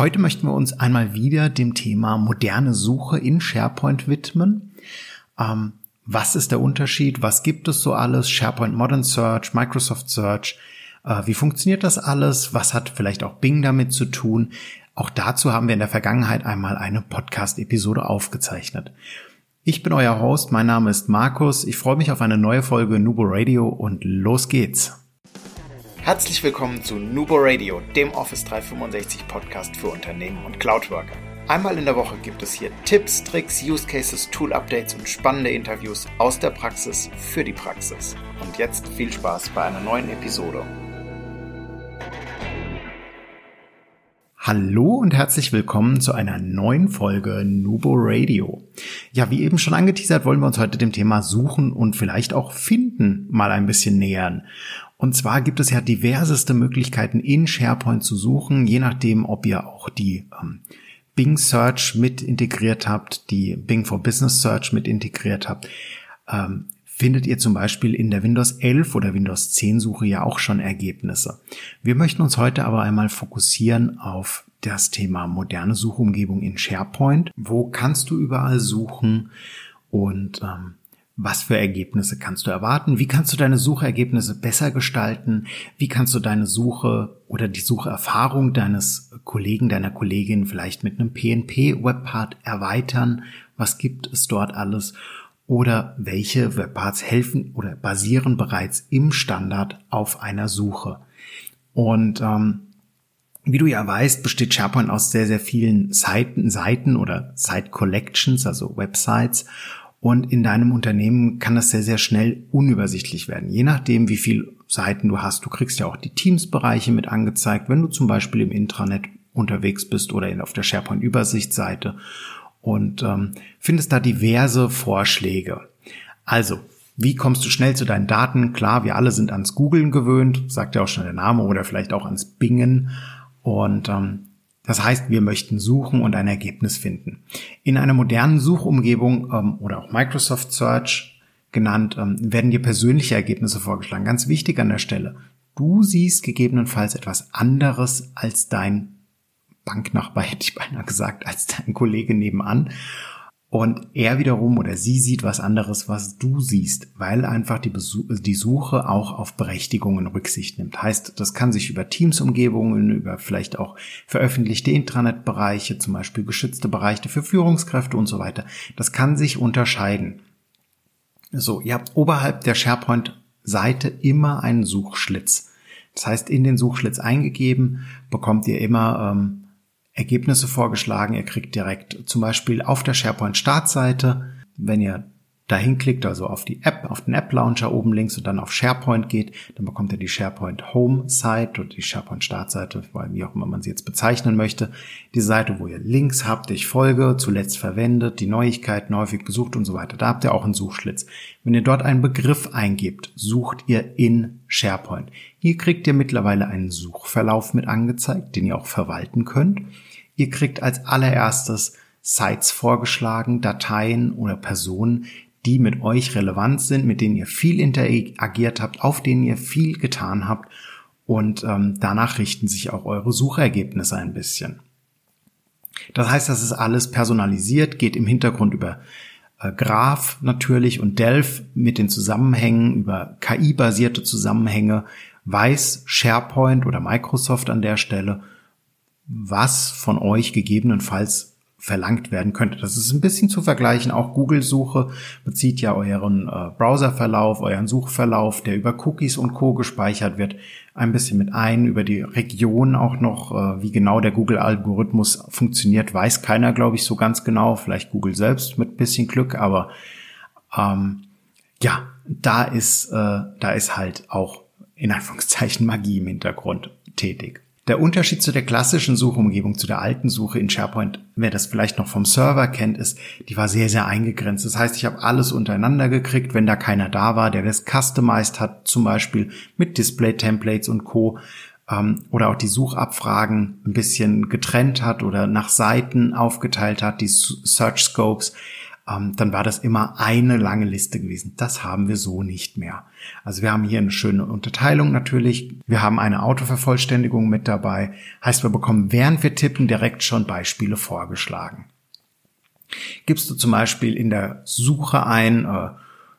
Heute möchten wir uns einmal wieder dem Thema moderne Suche in SharePoint widmen. Ähm, was ist der Unterschied? Was gibt es so alles? SharePoint Modern Search, Microsoft Search. Äh, wie funktioniert das alles? Was hat vielleicht auch Bing damit zu tun? Auch dazu haben wir in der Vergangenheit einmal eine Podcast-Episode aufgezeichnet. Ich bin euer Host, mein Name ist Markus. Ich freue mich auf eine neue Folge Nubo Radio und los geht's. Herzlich willkommen zu Nubo Radio, dem Office 365 Podcast für Unternehmen und Cloudworker. Einmal in der Woche gibt es hier Tipps, Tricks, Use Cases, Tool Updates und spannende Interviews aus der Praxis für die Praxis. Und jetzt viel Spaß bei einer neuen Episode. Hallo und herzlich willkommen zu einer neuen Folge Nubo Radio. Ja, wie eben schon angeteasert, wollen wir uns heute dem Thema Suchen und vielleicht auch Finden mal ein bisschen nähern. Und zwar gibt es ja diverseste Möglichkeiten in SharePoint zu suchen, je nachdem, ob ihr auch die ähm, Bing Search mit integriert habt, die Bing for Business Search mit integriert habt. Ähm, findet ihr zum Beispiel in der Windows 11 oder Windows 10 Suche ja auch schon Ergebnisse. Wir möchten uns heute aber einmal fokussieren auf das Thema moderne Suchumgebung in SharePoint. Wo kannst du überall suchen und ähm, was für Ergebnisse kannst du erwarten? Wie kannst du deine Suchergebnisse besser gestalten? Wie kannst du deine Suche oder die Sucherfahrung deines Kollegen, deiner Kollegin vielleicht mit einem PNP-Webpart erweitern? Was gibt es dort alles? Oder welche Webparts helfen oder basieren bereits im Standard auf einer Suche? Und ähm, wie du ja weißt, besteht SharePoint aus sehr, sehr vielen Seiten, Seiten oder Site Collections, also Websites. Und in deinem Unternehmen kann das sehr, sehr schnell unübersichtlich werden. Je nachdem, wie viel Seiten du hast. Du kriegst ja auch die Teams-Bereiche mit angezeigt, wenn du zum Beispiel im Intranet unterwegs bist oder auf der SharePoint-Übersichtsseite und ähm, findest da diverse Vorschläge. Also, wie kommst du schnell zu deinen Daten? Klar, wir alle sind ans Googlen gewöhnt, sagt ja auch schon der Name, oder vielleicht auch ans Bingen. Und ähm, das heißt, wir möchten suchen und ein Ergebnis finden. In einer modernen Suchumgebung ähm, oder auch Microsoft Search genannt, ähm, werden dir persönliche Ergebnisse vorgeschlagen. Ganz wichtig an der Stelle. Du siehst gegebenenfalls etwas anderes als dein Banknachbar, hätte ich beinahe gesagt, als dein Kollege nebenan. Und er wiederum oder sie sieht was anderes, was du siehst, weil einfach die, Besuch, die Suche auch auf Berechtigungen Rücksicht nimmt. Heißt, das kann sich über Teams-Umgebungen, über vielleicht auch veröffentlichte Intranet-Bereiche, zum Beispiel geschützte Bereiche für Führungskräfte und so weiter. Das kann sich unterscheiden. So, ihr habt oberhalb der SharePoint-Seite immer einen Suchschlitz. Das heißt, in den Suchschlitz eingegeben bekommt ihr immer ähm, Ergebnisse vorgeschlagen. Ihr kriegt direkt zum Beispiel auf der SharePoint Startseite, wenn ihr dahin klickt, also auf die App, auf den App Launcher oben links und dann auf SharePoint geht, dann bekommt ihr die SharePoint Home Site oder die SharePoint Startseite, wie auch immer man sie jetzt bezeichnen möchte. Die Seite, wo ihr Links habt, ich folge, zuletzt verwendet, die Neuigkeiten häufig besucht und so weiter. Da habt ihr auch einen Suchschlitz. Wenn ihr dort einen Begriff eingebt, sucht ihr in SharePoint. Hier kriegt ihr mittlerweile einen Suchverlauf mit angezeigt, den ihr auch verwalten könnt. Ihr kriegt als allererstes Sites vorgeschlagen, Dateien oder Personen, die mit euch relevant sind, mit denen ihr viel interagiert habt, auf denen ihr viel getan habt und ähm, danach richten sich auch eure Suchergebnisse ein bisschen. Das heißt, das ist alles personalisiert, geht im Hintergrund über äh, Graph natürlich und Delph mit den Zusammenhängen, über KI-basierte Zusammenhänge, weiß SharePoint oder Microsoft an der Stelle, was von euch gegebenenfalls verlangt werden könnte. Das ist ein bisschen zu vergleichen. Auch Google-Suche bezieht ja euren äh, Browserverlauf, euren Suchverlauf, der über Cookies und Co. gespeichert wird, ein bisschen mit ein. Über die Region auch noch, äh, wie genau der Google-Algorithmus funktioniert, weiß keiner, glaube ich, so ganz genau. Vielleicht Google selbst mit bisschen Glück, aber ähm, ja, da ist, äh, da ist halt auch in Anführungszeichen Magie im Hintergrund tätig. Der Unterschied zu der klassischen Suchumgebung, zu der alten Suche in SharePoint, wer das vielleicht noch vom Server kennt, ist, die war sehr, sehr eingegrenzt. Das heißt, ich habe alles untereinander gekriegt, wenn da keiner da war, der das customized hat, zum Beispiel mit Display-Templates und Co. Ähm, oder auch die Suchabfragen ein bisschen getrennt hat oder nach Seiten aufgeteilt hat, die Search Scopes. Ähm, dann war das immer eine lange Liste gewesen. Das haben wir so nicht mehr. Also wir haben hier eine schöne Unterteilung natürlich. Wir haben eine Autovervollständigung mit dabei. Heißt, wir bekommen während wir tippen direkt schon Beispiele vorgeschlagen. Gibst du zum Beispiel in der Suche ein äh,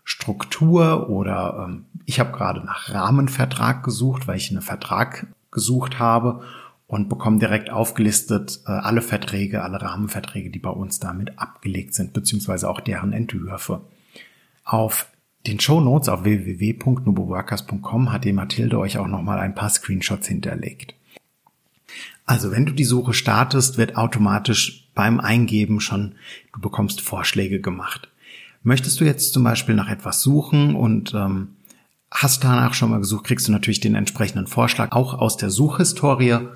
Struktur oder ähm, ich habe gerade nach Rahmenvertrag gesucht, weil ich einen Vertrag gesucht habe und bekomme direkt aufgelistet äh, alle Verträge, alle Rahmenverträge, die bei uns damit abgelegt sind, beziehungsweise auch deren Entwürfe. Auf den Show Notes auf www.nuboworkers.com hat die Mathilde euch auch nochmal ein paar Screenshots hinterlegt. Also wenn du die Suche startest, wird automatisch beim Eingeben schon, du bekommst Vorschläge gemacht. Möchtest du jetzt zum Beispiel nach etwas suchen und ähm, hast danach schon mal gesucht, kriegst du natürlich den entsprechenden Vorschlag auch aus der Suchhistorie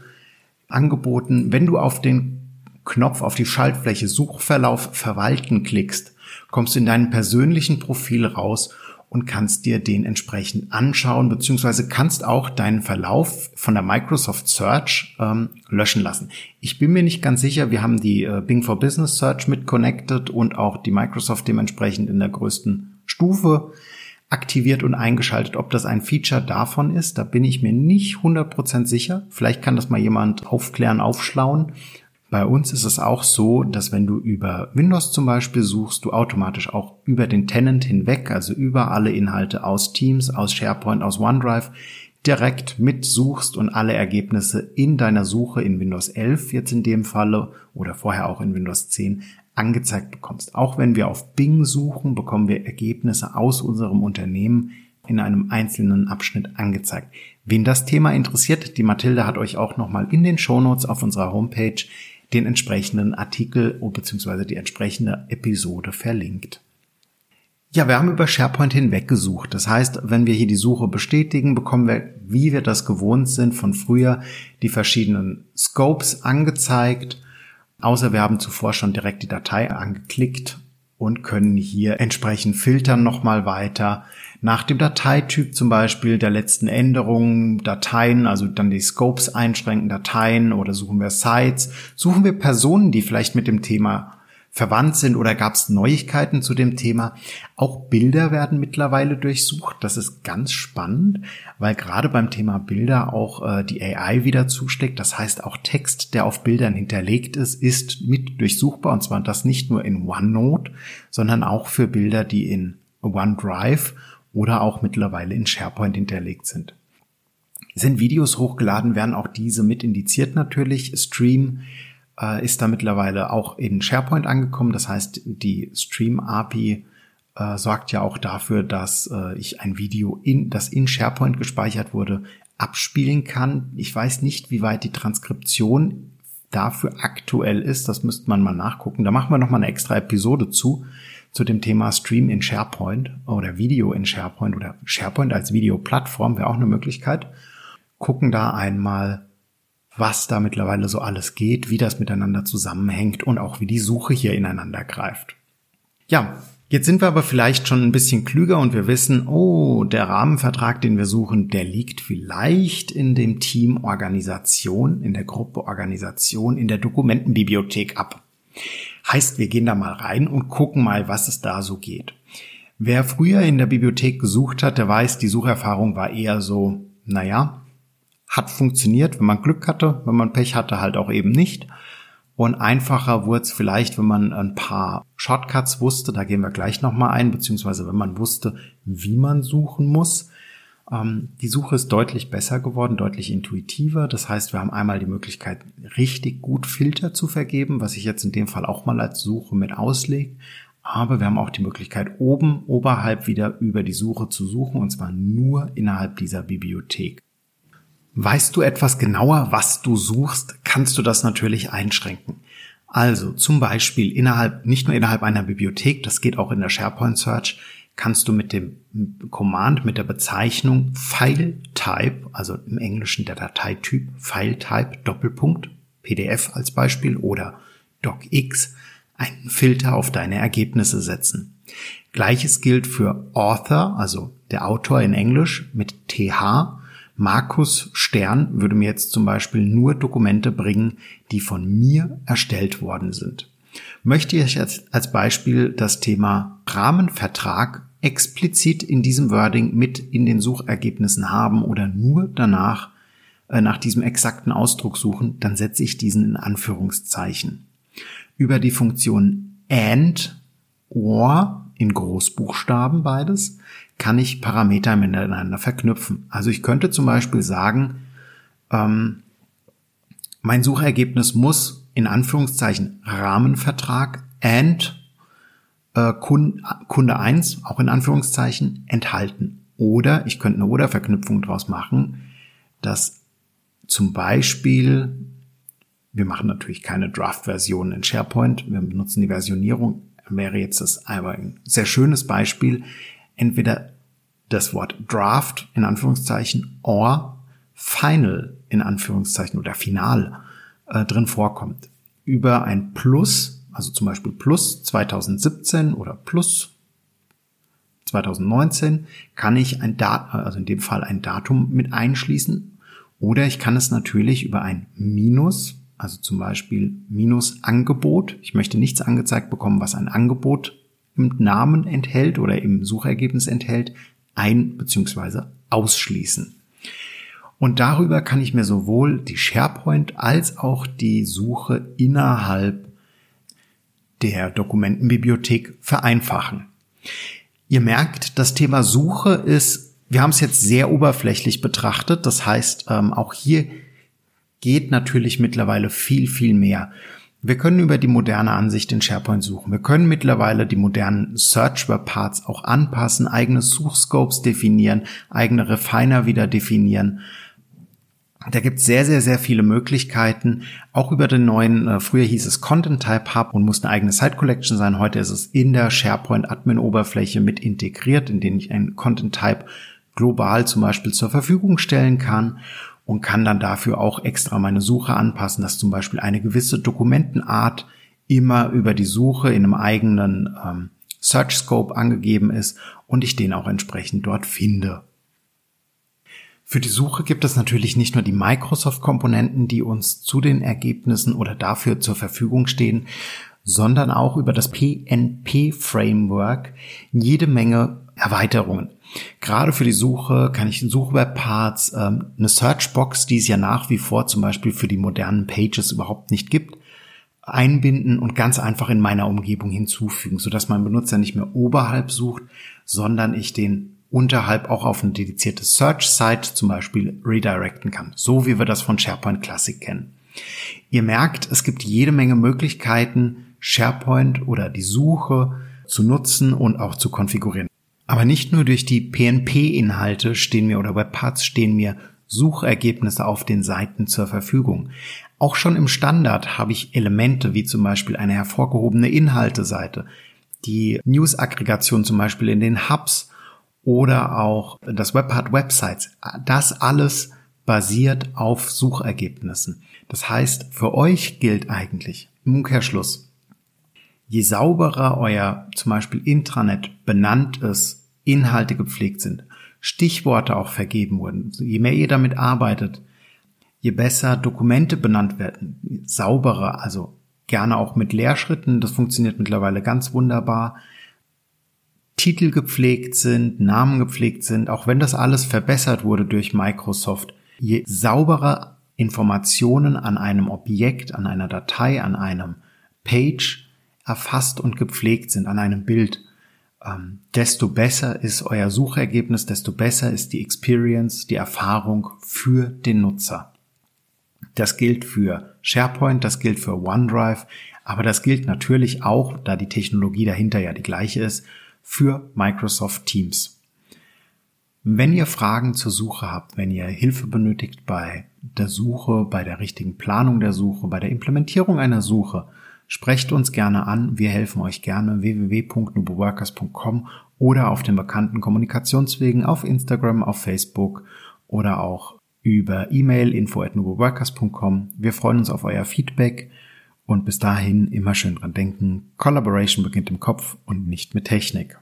angeboten. Wenn du auf den Knopf auf die Schaltfläche Suchverlauf verwalten klickst, kommst du in deinem persönlichen Profil raus und kannst dir den entsprechend anschauen, beziehungsweise kannst auch deinen Verlauf von der Microsoft Search ähm, löschen lassen. Ich bin mir nicht ganz sicher, wir haben die äh, Bing for Business Search mit connected und auch die Microsoft dementsprechend in der größten Stufe aktiviert und eingeschaltet. Ob das ein Feature davon ist, da bin ich mir nicht 100% sicher. Vielleicht kann das mal jemand aufklären, aufschlauen. Bei uns ist es auch so, dass wenn du über Windows zum Beispiel suchst, du automatisch auch über den Tenant hinweg, also über alle Inhalte aus Teams, aus SharePoint, aus OneDrive, direkt mitsuchst und alle Ergebnisse in deiner Suche in Windows 11 jetzt in dem Falle oder vorher auch in Windows 10 angezeigt bekommst. Auch wenn wir auf Bing suchen, bekommen wir Ergebnisse aus unserem Unternehmen in einem einzelnen Abschnitt angezeigt. Wen das Thema interessiert, die Mathilde hat euch auch nochmal in den Shownotes auf unserer Homepage den entsprechenden Artikel bzw. die entsprechende Episode verlinkt. Ja, wir haben über SharePoint hinweg gesucht. Das heißt, wenn wir hier die Suche bestätigen, bekommen wir, wie wir das gewohnt sind von früher, die verschiedenen Scopes angezeigt Außer wir haben zuvor schon direkt die Datei angeklickt und können hier entsprechend filtern nochmal weiter. Nach dem Dateityp zum Beispiel der letzten Änderungen, Dateien, also dann die Scopes einschränken, Dateien oder suchen wir Sites, suchen wir Personen, die vielleicht mit dem Thema verwandt sind oder gab es Neuigkeiten zu dem Thema. Auch Bilder werden mittlerweile durchsucht. Das ist ganz spannend, weil gerade beim Thema Bilder auch äh, die AI wieder zusteckt. Das heißt, auch Text, der auf Bildern hinterlegt ist, ist mit durchsuchbar. Und zwar das nicht nur in OneNote, sondern auch für Bilder, die in OneDrive oder auch mittlerweile in SharePoint hinterlegt sind. Sind Videos hochgeladen, werden auch diese mit indiziert natürlich. Stream äh, ist da mittlerweile auch in SharePoint angekommen. Das heißt, die Stream API äh, sorgt ja auch dafür, dass äh, ich ein Video, in, das in SharePoint gespeichert wurde, abspielen kann. Ich weiß nicht, wie weit die Transkription dafür aktuell ist. Das müsste man mal nachgucken. Da machen wir noch mal eine extra Episode zu zu dem Thema Stream in SharePoint oder Video in SharePoint oder SharePoint als Videoplattform wäre auch eine Möglichkeit. Gucken da einmal was da mittlerweile so alles geht, wie das miteinander zusammenhängt und auch wie die Suche hier ineinander greift. Ja, jetzt sind wir aber vielleicht schon ein bisschen klüger und wir wissen, oh, der Rahmenvertrag, den wir suchen, der liegt vielleicht in dem Team Organisation, in der Gruppe Organisation, in der Dokumentenbibliothek ab. Heißt, wir gehen da mal rein und gucken mal, was es da so geht. Wer früher in der Bibliothek gesucht hat, der weiß, die Sucherfahrung war eher so, naja, hat funktioniert, wenn man Glück hatte, wenn man Pech hatte, halt auch eben nicht. Und einfacher wurde es vielleicht, wenn man ein paar Shortcuts wusste, da gehen wir gleich nochmal ein, beziehungsweise wenn man wusste, wie man suchen muss. Ähm, die Suche ist deutlich besser geworden, deutlich intuitiver. Das heißt, wir haben einmal die Möglichkeit, richtig gut Filter zu vergeben, was ich jetzt in dem Fall auch mal als Suche mit auslege. Aber wir haben auch die Möglichkeit, oben, oberhalb wieder über die Suche zu suchen, und zwar nur innerhalb dieser Bibliothek. Weißt du etwas genauer, was du suchst, kannst du das natürlich einschränken. Also zum Beispiel innerhalb, nicht nur innerhalb einer Bibliothek, das geht auch in der SharePoint Search, kannst du mit dem Command, mit der Bezeichnung File Type, also im Englischen der Dateityp File Type Doppelpunkt, PDF als Beispiel oder DocX, einen Filter auf deine Ergebnisse setzen. Gleiches gilt für Author, also der Autor in Englisch mit TH Markus Stern würde mir jetzt zum Beispiel nur Dokumente bringen, die von mir erstellt worden sind. Möchte ich jetzt als Beispiel das Thema Rahmenvertrag explizit in diesem Wording mit in den Suchergebnissen haben oder nur danach äh, nach diesem exakten Ausdruck suchen, dann setze ich diesen in Anführungszeichen. Über die Funktion AND, OR in Großbuchstaben beides, kann ich Parameter miteinander verknüpfen. Also ich könnte zum Beispiel sagen, ähm, mein Suchergebnis muss in Anführungszeichen Rahmenvertrag and äh, Kunde, Kunde 1, auch in Anführungszeichen, enthalten. Oder ich könnte eine Oder-Verknüpfung daraus machen, dass zum Beispiel, wir machen natürlich keine Draft-Version in SharePoint, wir benutzen die Versionierung, wäre jetzt das aber ein sehr schönes Beispiel, entweder das Wort Draft in Anführungszeichen or Final in Anführungszeichen oder Final äh, drin vorkommt. Über ein Plus, also zum Beispiel Plus 2017 oder Plus 2019, kann ich ein Datum, also in dem Fall ein Datum mit einschließen. Oder ich kann es natürlich über ein Minus, also zum Beispiel Minus Angebot. Ich möchte nichts angezeigt bekommen, was ein Angebot im Namen enthält oder im Suchergebnis enthält, ein- bzw. ausschließen. Und darüber kann ich mir sowohl die SharePoint als auch die Suche innerhalb der Dokumentenbibliothek vereinfachen. Ihr merkt, das Thema Suche ist, wir haben es jetzt sehr oberflächlich betrachtet. Das heißt, ähm, auch hier geht natürlich mittlerweile viel, viel mehr. Wir können über die moderne Ansicht in SharePoint suchen. Wir können mittlerweile die modernen Search Web Parts auch anpassen, eigene Suchscopes definieren, eigene Refiner wieder definieren. Da gibt es sehr, sehr, sehr viele Möglichkeiten. Auch über den neuen, äh, früher hieß es Content Type Hub und musste eine eigene Site Collection sein. Heute ist es in der SharePoint Admin Oberfläche mit integriert, in den ich einen Content Type global zum Beispiel zur Verfügung stellen kann und kann dann dafür auch extra meine Suche anpassen, dass zum Beispiel eine gewisse Dokumentenart immer über die Suche in einem eigenen ähm, Search Scope angegeben ist und ich den auch entsprechend dort finde. Für die Suche gibt es natürlich nicht nur die Microsoft-Komponenten, die uns zu den Ergebnissen oder dafür zur Verfügung stehen, sondern auch über das PNP-Framework jede Menge Erweiterungen. Gerade für die Suche kann ich in Suchwebparts ähm, eine Searchbox, die es ja nach wie vor zum Beispiel für die modernen Pages überhaupt nicht gibt, einbinden und ganz einfach in meiner Umgebung hinzufügen, sodass mein Benutzer nicht mehr oberhalb sucht, sondern ich den unterhalb auch auf eine dedizierte Search-Site zum Beispiel redirecten kann, so wie wir das von SharePoint Classic kennen. Ihr merkt, es gibt jede Menge Möglichkeiten, SharePoint oder die Suche zu nutzen und auch zu konfigurieren. Aber nicht nur durch die PNP-Inhalte stehen mir oder Webparts stehen mir Suchergebnisse auf den Seiten zur Verfügung. Auch schon im Standard habe ich Elemente wie zum Beispiel eine hervorgehobene Inhalteseite, die News-Aggregation zum Beispiel in den Hubs oder auch das Webpart Websites. Das alles basiert auf Suchergebnissen. Das heißt, für euch gilt eigentlich im Umkehrschluss, je sauberer euer zum Beispiel Intranet benannt ist, Inhalte gepflegt sind, Stichworte auch vergeben wurden, je mehr ihr damit arbeitet, je besser Dokumente benannt werden, sauberer, also gerne auch mit Leerschritten, das funktioniert mittlerweile ganz wunderbar, Titel gepflegt sind, Namen gepflegt sind, auch wenn das alles verbessert wurde durch Microsoft, je sauberer Informationen an einem Objekt, an einer Datei, an einem Page erfasst und gepflegt sind, an einem Bild, ähm, desto besser ist euer Suchergebnis, desto besser ist die Experience, die Erfahrung für den Nutzer. Das gilt für SharePoint, das gilt für OneDrive, aber das gilt natürlich auch, da die Technologie dahinter ja die gleiche ist, für Microsoft Teams. Wenn ihr Fragen zur Suche habt, wenn ihr Hilfe benötigt bei der Suche, bei der richtigen Planung der Suche, bei der Implementierung einer Suche, sprecht uns gerne an. Wir helfen euch gerne www.nuboworkers.com oder auf den bekannten Kommunikationswegen auf Instagram, auf Facebook oder auch über E-Mail info at nuboworkers.com. Wir freuen uns auf euer Feedback und bis dahin immer schön dran denken, Collaboration beginnt im Kopf und nicht mit Technik.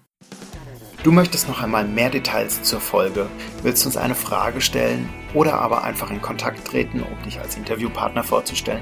Du möchtest noch einmal mehr Details zur Folge, willst uns eine Frage stellen oder aber einfach in Kontakt treten, um dich als Interviewpartner vorzustellen?